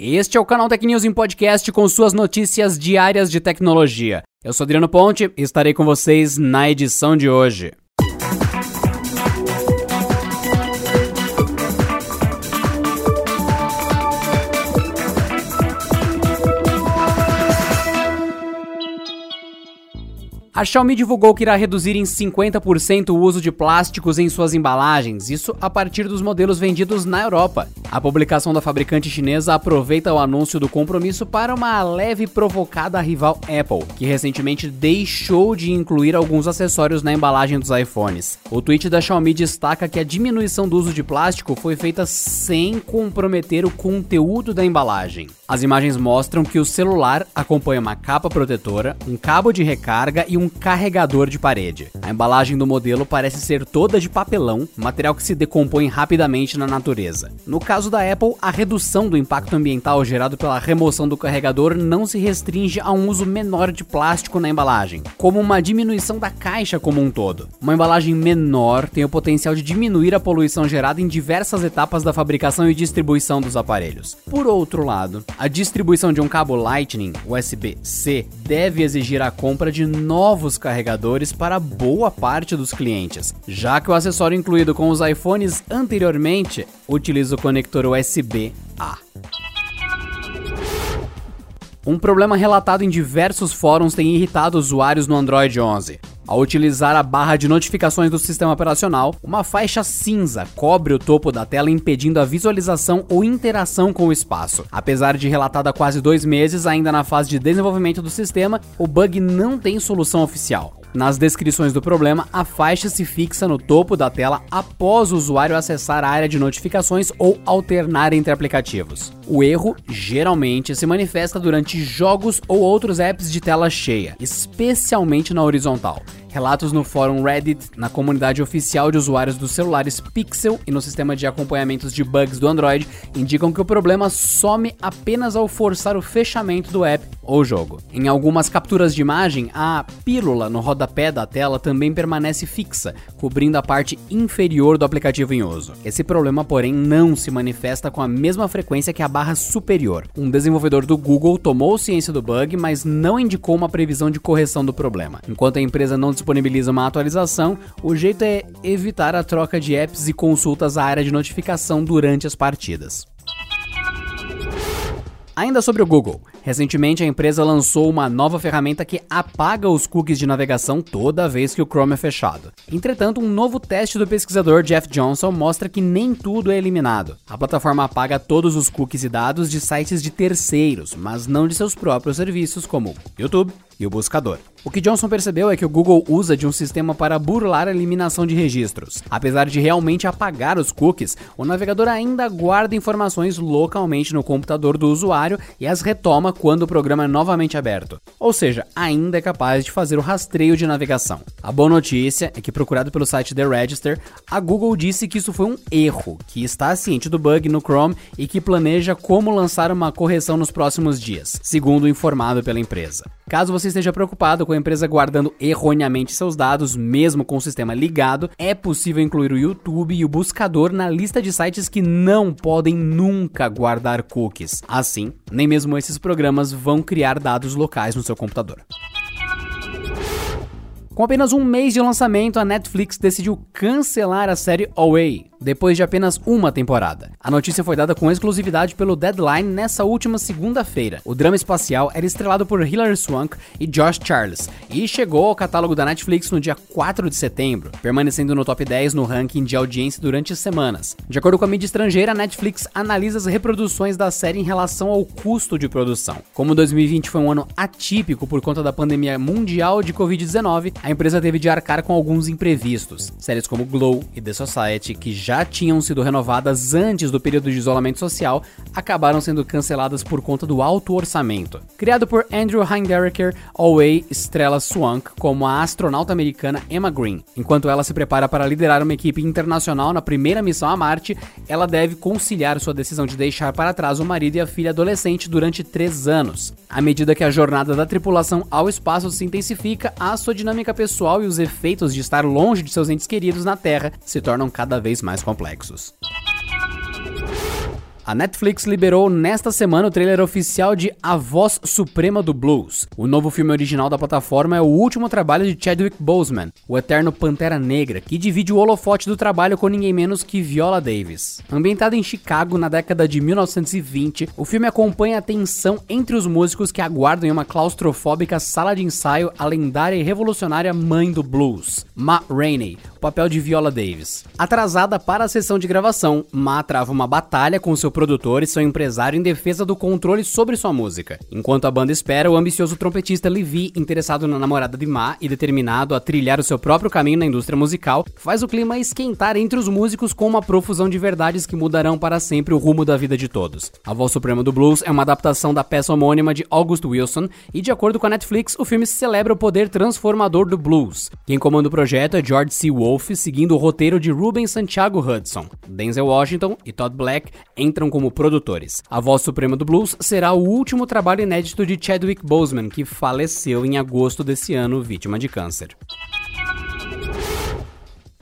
Este é o canal Tech News em podcast com suas notícias diárias de tecnologia. Eu sou Adriano Ponte e estarei com vocês na edição de hoje. A Xiaomi divulgou que irá reduzir em 50% o uso de plásticos em suas embalagens, isso a partir dos modelos vendidos na Europa. A publicação da fabricante chinesa aproveita o anúncio do compromisso para uma leve provocada rival Apple, que recentemente deixou de incluir alguns acessórios na embalagem dos iPhones. O tweet da Xiaomi destaca que a diminuição do uso de plástico foi feita sem comprometer o conteúdo da embalagem. As imagens mostram que o celular acompanha uma capa protetora, um cabo de recarga e um carregador de parede. A embalagem do modelo parece ser toda de papelão, material que se decompõe rapidamente na natureza. No caso da Apple, a redução do impacto ambiental gerado pela remoção do carregador não se restringe a um uso menor de plástico na embalagem, como uma diminuição da caixa como um todo. Uma embalagem menor tem o potencial de diminuir a poluição gerada em diversas etapas da fabricação e distribuição dos aparelhos. Por outro lado, a distribuição de um cabo Lightning USB-C deve exigir a compra de novos carregadores para boa parte dos clientes, já que o acessório incluído com os iPhones anteriormente utiliza o conector USB-A. Um problema relatado em diversos fóruns tem irritado usuários no Android 11. Ao utilizar a barra de notificações do sistema operacional, uma faixa cinza cobre o topo da tela impedindo a visualização ou interação com o espaço. Apesar de relatado há quase dois meses, ainda na fase de desenvolvimento do sistema, o bug não tem solução oficial. Nas descrições do problema, a faixa se fixa no topo da tela após o usuário acessar a área de notificações ou alternar entre aplicativos. O erro geralmente se manifesta durante jogos ou outros apps de tela cheia, especialmente na horizontal. Relatos no fórum Reddit, na comunidade oficial de usuários dos celulares Pixel e no sistema de acompanhamentos de bugs do Android indicam que o problema some apenas ao forçar o fechamento do app ou jogo. Em algumas capturas de imagem, a pílula no rodapé da tela também permanece fixa, cobrindo a parte inferior do aplicativo em uso. Esse problema, porém, não se manifesta com a mesma frequência que a barra superior. Um desenvolvedor do Google tomou ciência do bug, mas não indicou uma previsão de correção do problema. Enquanto a empresa não disponibiliza uma atualização, o jeito é evitar a troca de apps e consultas à área de notificação durante as partidas. Ainda sobre o Google, recentemente a empresa lançou uma nova ferramenta que apaga os cookies de navegação toda vez que o Chrome é fechado. Entretanto, um novo teste do pesquisador Jeff Johnson mostra que nem tudo é eliminado. A plataforma apaga todos os cookies e dados de sites de terceiros, mas não de seus próprios serviços como YouTube, e o buscador. O que Johnson percebeu é que o Google usa de um sistema para burlar a eliminação de registros. Apesar de realmente apagar os cookies, o navegador ainda guarda informações localmente no computador do usuário e as retoma quando o programa é novamente aberto. Ou seja, ainda é capaz de fazer o rastreio de navegação. A boa notícia é que, procurado pelo site The Register, a Google disse que isso foi um erro, que está ciente do bug no Chrome e que planeja como lançar uma correção nos próximos dias, segundo informado pela empresa. Caso você esteja preocupado com a empresa guardando erroneamente seus dados, mesmo com o sistema ligado, é possível incluir o YouTube e o buscador na lista de sites que não podem nunca guardar cookies. Assim, nem mesmo esses programas vão criar dados locais no seu computador. Com apenas um mês de lançamento, a Netflix decidiu cancelar a série Away, depois de apenas uma temporada. A notícia foi dada com exclusividade pelo Deadline nessa última segunda-feira. O drama espacial era estrelado por Hilary Swank e Josh Charles e chegou ao catálogo da Netflix no dia 4 de setembro, permanecendo no top 10 no ranking de audiência durante semanas. De acordo com a mídia estrangeira, a Netflix analisa as reproduções da série em relação ao custo de produção. Como 2020 foi um ano atípico por conta da pandemia mundial de Covid-19, a empresa teve de arcar com alguns imprevistos. Séries como Glow e The Society, que já tinham sido renovadas antes do período de isolamento social, acabaram sendo canceladas por conta do alto orçamento. Criado por Andrew Heinderecker, Alway estrela Swank como a astronauta americana Emma Green. Enquanto ela se prepara para liderar uma equipe internacional na primeira missão a Marte, ela deve conciliar sua decisão de deixar para trás o marido e a filha adolescente durante três anos. À medida que a jornada da tripulação ao espaço se intensifica, a sua dinâmica pessoal e os efeitos de estar longe de seus entes queridos na Terra se tornam cada vez mais mais complexos. A Netflix liberou nesta semana o trailer oficial de A Voz Suprema do Blues. O novo filme original da plataforma é o último trabalho de Chadwick Boseman, o eterno Pantera Negra, que divide o holofote do trabalho com ninguém menos que Viola Davis. Ambientado em Chicago na década de 1920, o filme acompanha a tensão entre os músicos que aguardam em uma claustrofóbica sala de ensaio a lendária e revolucionária mãe do blues, Ma Rainey, o papel de Viola Davis. Atrasada para a sessão de gravação, Ma trava uma batalha com seu produtor e seu empresário em defesa do controle sobre sua música. Enquanto a banda espera, o ambicioso trompetista Levi, interessado na namorada de Ma e determinado a trilhar o seu próprio caminho na indústria musical, faz o clima esquentar entre os músicos com uma profusão de verdades que mudarão para sempre o rumo da vida de todos. A Voz Suprema do Blues é uma adaptação da peça homônima de August Wilson e, de acordo com a Netflix, o filme celebra o poder transformador do blues. Quem comanda o projeto é George C. Wolfe, seguindo o roteiro de Ruben Santiago Hudson. Denzel Washington e Todd Black entram como produtores. A Voz Suprema do Blues será o último trabalho inédito de Chadwick Boseman, que faleceu em agosto desse ano vítima de câncer.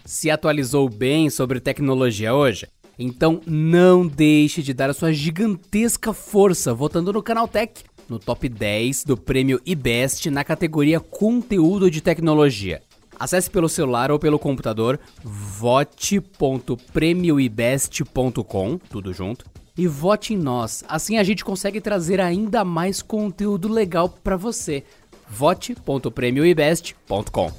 Se atualizou bem sobre tecnologia hoje? Então não deixe de dar a sua gigantesca força votando no Canal Tech no top 10 do prêmio IBEST na categoria Conteúdo de Tecnologia. Acesse pelo celular ou pelo computador vote.premioibest.com, tudo junto, e vote em nós. Assim a gente consegue trazer ainda mais conteúdo legal para você. vote.premioibest.com.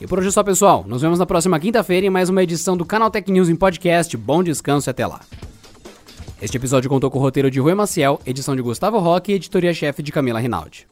E por hoje é só, pessoal. Nos vemos na próxima quinta-feira em mais uma edição do Canal Tech News em podcast. Bom descanso e até lá. Este episódio contou com o roteiro de Rui Maciel, edição de Gustavo Roque e editoria-chefe de Camila Rinaldi.